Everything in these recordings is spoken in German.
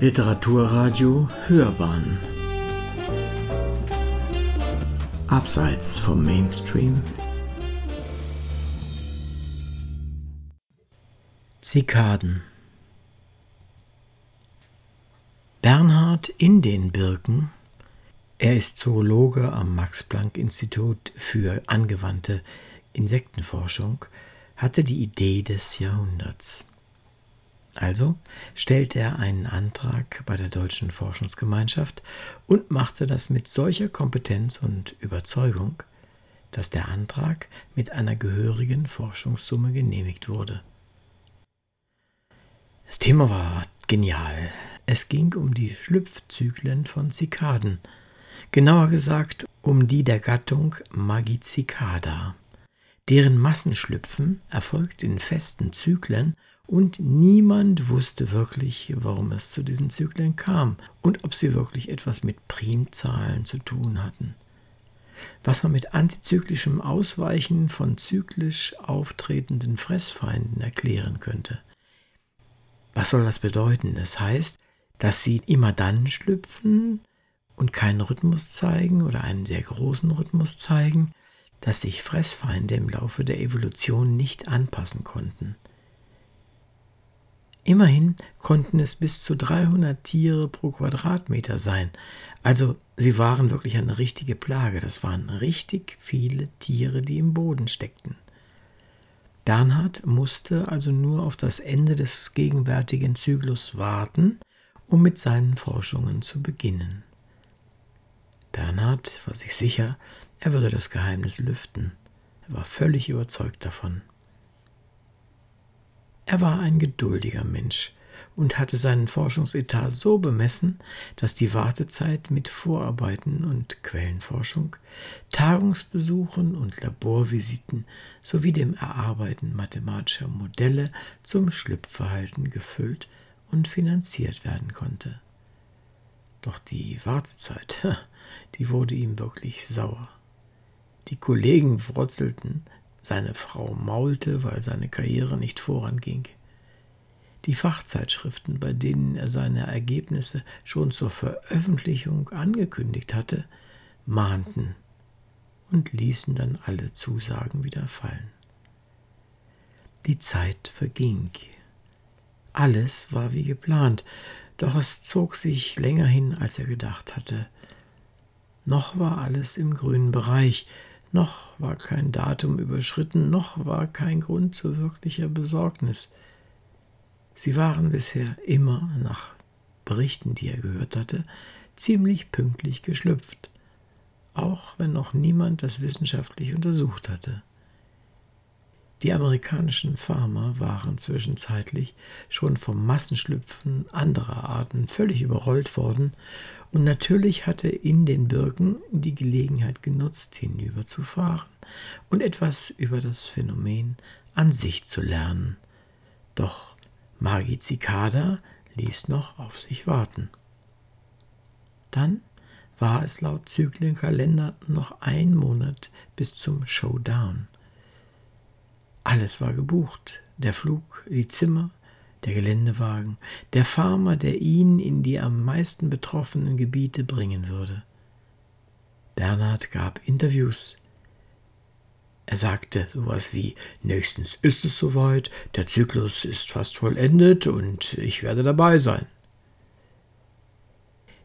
Literaturradio Hörbahn. Abseits vom Mainstream. Zikaden. Bernhard in den Birken. Er ist Zoologe am Max-Planck-Institut für angewandte Insektenforschung, hatte die Idee des Jahrhunderts. Also stellte er einen Antrag bei der Deutschen Forschungsgemeinschaft und machte das mit solcher Kompetenz und Überzeugung, dass der Antrag mit einer gehörigen Forschungssumme genehmigt wurde. Das Thema war genial. Es ging um die Schlüpfzyklen von Zikaden, genauer gesagt um die der Gattung Magicicada. Deren Massenschlüpfen erfolgt in festen Zyklen und niemand wusste wirklich, warum es zu diesen Zyklen kam und ob sie wirklich etwas mit Primzahlen zu tun hatten. Was man mit antizyklischem Ausweichen von zyklisch auftretenden Fressfeinden erklären könnte. Was soll das bedeuten? Das heißt, dass sie immer dann schlüpfen und keinen Rhythmus zeigen oder einen sehr großen Rhythmus zeigen, dass sich Fressfeinde im Laufe der Evolution nicht anpassen konnten. Immerhin konnten es bis zu 300 Tiere pro Quadratmeter sein. Also sie waren wirklich eine richtige Plage. Das waren richtig viele Tiere, die im Boden steckten. Bernhard musste also nur auf das Ende des gegenwärtigen Zyklus warten, um mit seinen Forschungen zu beginnen. Bernhard war sich sicher, er würde das Geheimnis lüften. Er war völlig überzeugt davon. Er war ein geduldiger Mensch und hatte seinen Forschungsetat so bemessen, dass die Wartezeit mit Vorarbeiten und Quellenforschung, Tagungsbesuchen und Laborvisiten sowie dem Erarbeiten mathematischer Modelle zum Schlüpfverhalten gefüllt und finanziert werden konnte. Doch die Wartezeit, die wurde ihm wirklich sauer. Die Kollegen frotzelten, seine Frau maulte, weil seine Karriere nicht voranging. Die Fachzeitschriften, bei denen er seine Ergebnisse schon zur Veröffentlichung angekündigt hatte, mahnten und ließen dann alle Zusagen wieder fallen. Die Zeit verging. Alles war wie geplant, doch es zog sich länger hin, als er gedacht hatte. Noch war alles im grünen Bereich, noch war kein Datum überschritten, noch war kein Grund zu wirklicher Besorgnis. Sie waren bisher immer, nach Berichten, die er gehört hatte, ziemlich pünktlich geschlüpft, auch wenn noch niemand das wissenschaftlich untersucht hatte. Die amerikanischen Farmer waren zwischenzeitlich schon vom Massenschlüpfen anderer Arten völlig überrollt worden, und natürlich hatte in den Birken die Gelegenheit genutzt, hinüberzufahren und etwas über das Phänomen an sich zu lernen. Doch Magicicada ließ noch auf sich warten. Dann war es laut Zyklenkalender noch ein Monat bis zum Showdown. Alles war gebucht. Der Flug, die Zimmer, der Geländewagen, der Farmer, der ihn in die am meisten betroffenen Gebiete bringen würde. Bernhard gab Interviews. Er sagte sowas wie, nächstens ist es soweit, der Zyklus ist fast vollendet und ich werde dabei sein.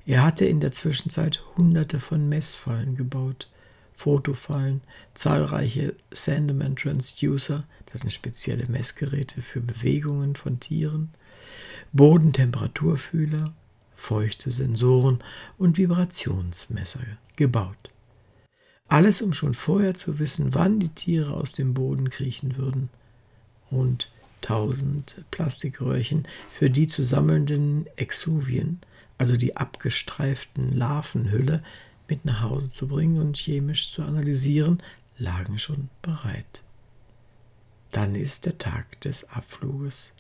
Er hatte in der Zwischenzeit hunderte von Messfallen gebaut, Fotofallen, zahlreiche Sandeman Transducer, das sind spezielle Messgeräte für Bewegungen von Tieren, Bodentemperaturfühler, feuchte Sensoren und Vibrationsmesser gebaut. Alles, um schon vorher zu wissen, wann die Tiere aus dem Boden kriechen würden. Rund 1000 Plastikröhrchen für die zu sammelnden Exuvien, also die abgestreiften Larvenhülle, mit nach Hause zu bringen und chemisch zu analysieren, lagen schon bereit. Dann ist der Tag des Abfluges.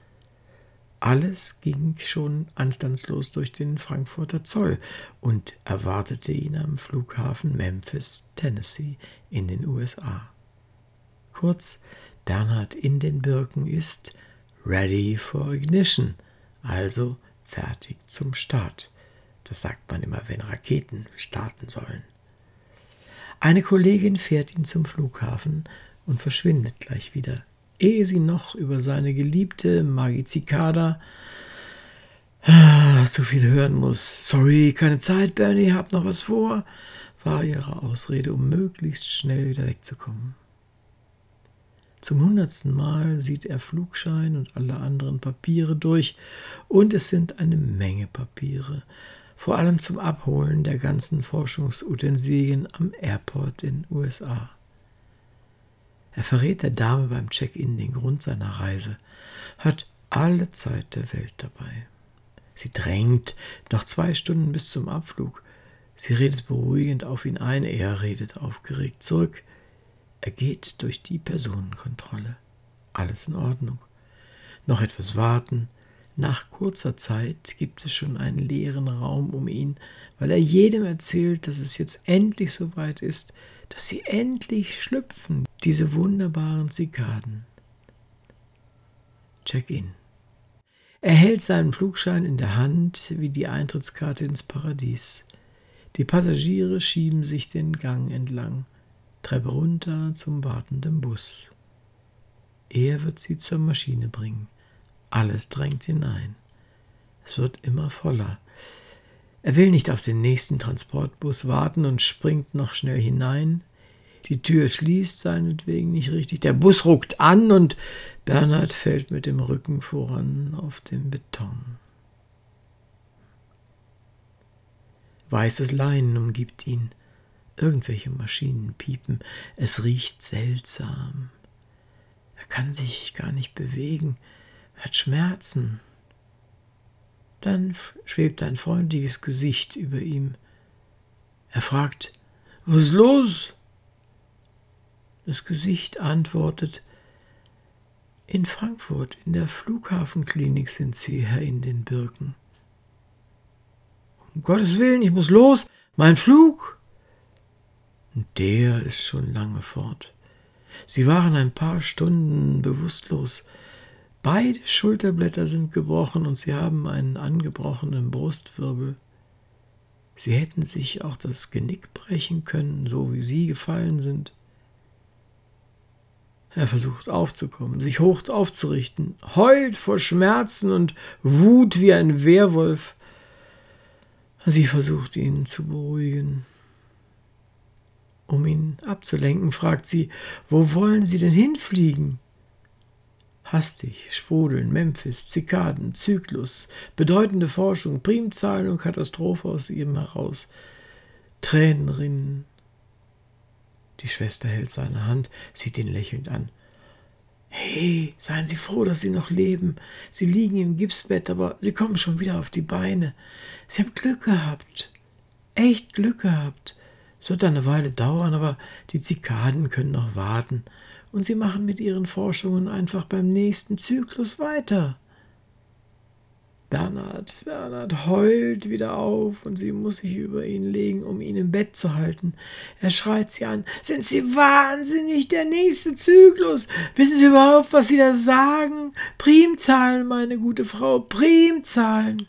Alles ging schon anstandslos durch den Frankfurter Zoll und erwartete ihn am Flughafen Memphis, Tennessee in den USA. Kurz, Bernhard in den Birken ist ready for ignition, also fertig zum Start. Das sagt man immer, wenn Raketen starten sollen. Eine Kollegin fährt ihn zum Flughafen und verschwindet gleich wieder, ehe sie noch über seine geliebte Magizicada ah, so viel hören muss. Sorry, keine Zeit, Bernie, hab noch was vor, war ihre Ausrede, um möglichst schnell wieder wegzukommen. Zum hundertsten Mal sieht er Flugschein und alle anderen Papiere durch, und es sind eine Menge Papiere, vor allem zum Abholen der ganzen Forschungsutensilien am Airport in USA. Er verrät der Dame beim Check-in den Grund seiner Reise, hat alle Zeit der Welt dabei. Sie drängt, noch zwei Stunden bis zum Abflug. Sie redet beruhigend auf ihn ein, er redet aufgeregt zurück. Er geht durch die Personenkontrolle. Alles in Ordnung. Noch etwas warten. Nach kurzer Zeit gibt es schon einen leeren Raum um ihn, weil er jedem erzählt, dass es jetzt endlich soweit ist, dass sie endlich schlüpfen, diese wunderbaren Zikaden. Check-in. Er hält seinen Flugschein in der Hand wie die Eintrittskarte ins Paradies. Die Passagiere schieben sich den Gang entlang, Treppe runter zum wartenden Bus. Er wird sie zur Maschine bringen. Alles drängt hinein. Es wird immer voller. Er will nicht auf den nächsten Transportbus warten und springt noch schnell hinein. Die Tür schließt seinetwegen nicht richtig. Der Bus ruckt an und Bernhard fällt mit dem Rücken voran auf den Beton. Weißes Leinen umgibt ihn. Irgendwelche Maschinen piepen. Es riecht seltsam. Er kann sich gar nicht bewegen. Hat Schmerzen. Dann schwebt ein freundliches Gesicht über ihm. Er fragt, was ist los? Das Gesicht antwortet, in Frankfurt, in der Flughafenklinik sind Sie, Herr in den Birken. Um Gottes Willen, ich muss los, mein Flug. Der ist schon lange fort. Sie waren ein paar Stunden bewusstlos. Beide Schulterblätter sind gebrochen und sie haben einen angebrochenen Brustwirbel. Sie hätten sich auch das Genick brechen können, so wie Sie gefallen sind. Er versucht aufzukommen, sich hoch aufzurichten, heult vor Schmerzen und Wut wie ein Werwolf. Sie versucht ihn zu beruhigen. Um ihn abzulenken, fragt sie, wo wollen Sie denn hinfliegen? Hastig sprudeln Memphis, Zikaden, Zyklus, bedeutende Forschung, Primzahlen und Katastrophe aus ihm heraus. Tränen rinnen, die Schwester hält seine Hand, sieht ihn lächelnd an. Hey, seien Sie froh, dass Sie noch leben. Sie liegen im Gipsbett, aber Sie kommen schon wieder auf die Beine. Sie haben Glück gehabt. Echt Glück gehabt. Es wird eine Weile dauern, aber die Zikaden können noch warten. Und Sie machen mit Ihren Forschungen einfach beim nächsten Zyklus weiter. Bernhard, Bernhard heult wieder auf und sie muss sich über ihn legen, um ihn im Bett zu halten. Er schreit sie an. Sind Sie wahnsinnig? Der nächste Zyklus. Wissen Sie überhaupt, was Sie da sagen? Primzahlen, meine gute Frau, Primzahlen.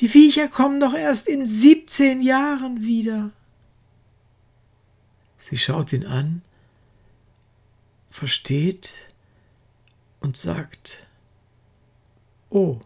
Die Viecher kommen doch erst in 17 Jahren wieder. Sie schaut ihn an, versteht und sagt, Oh,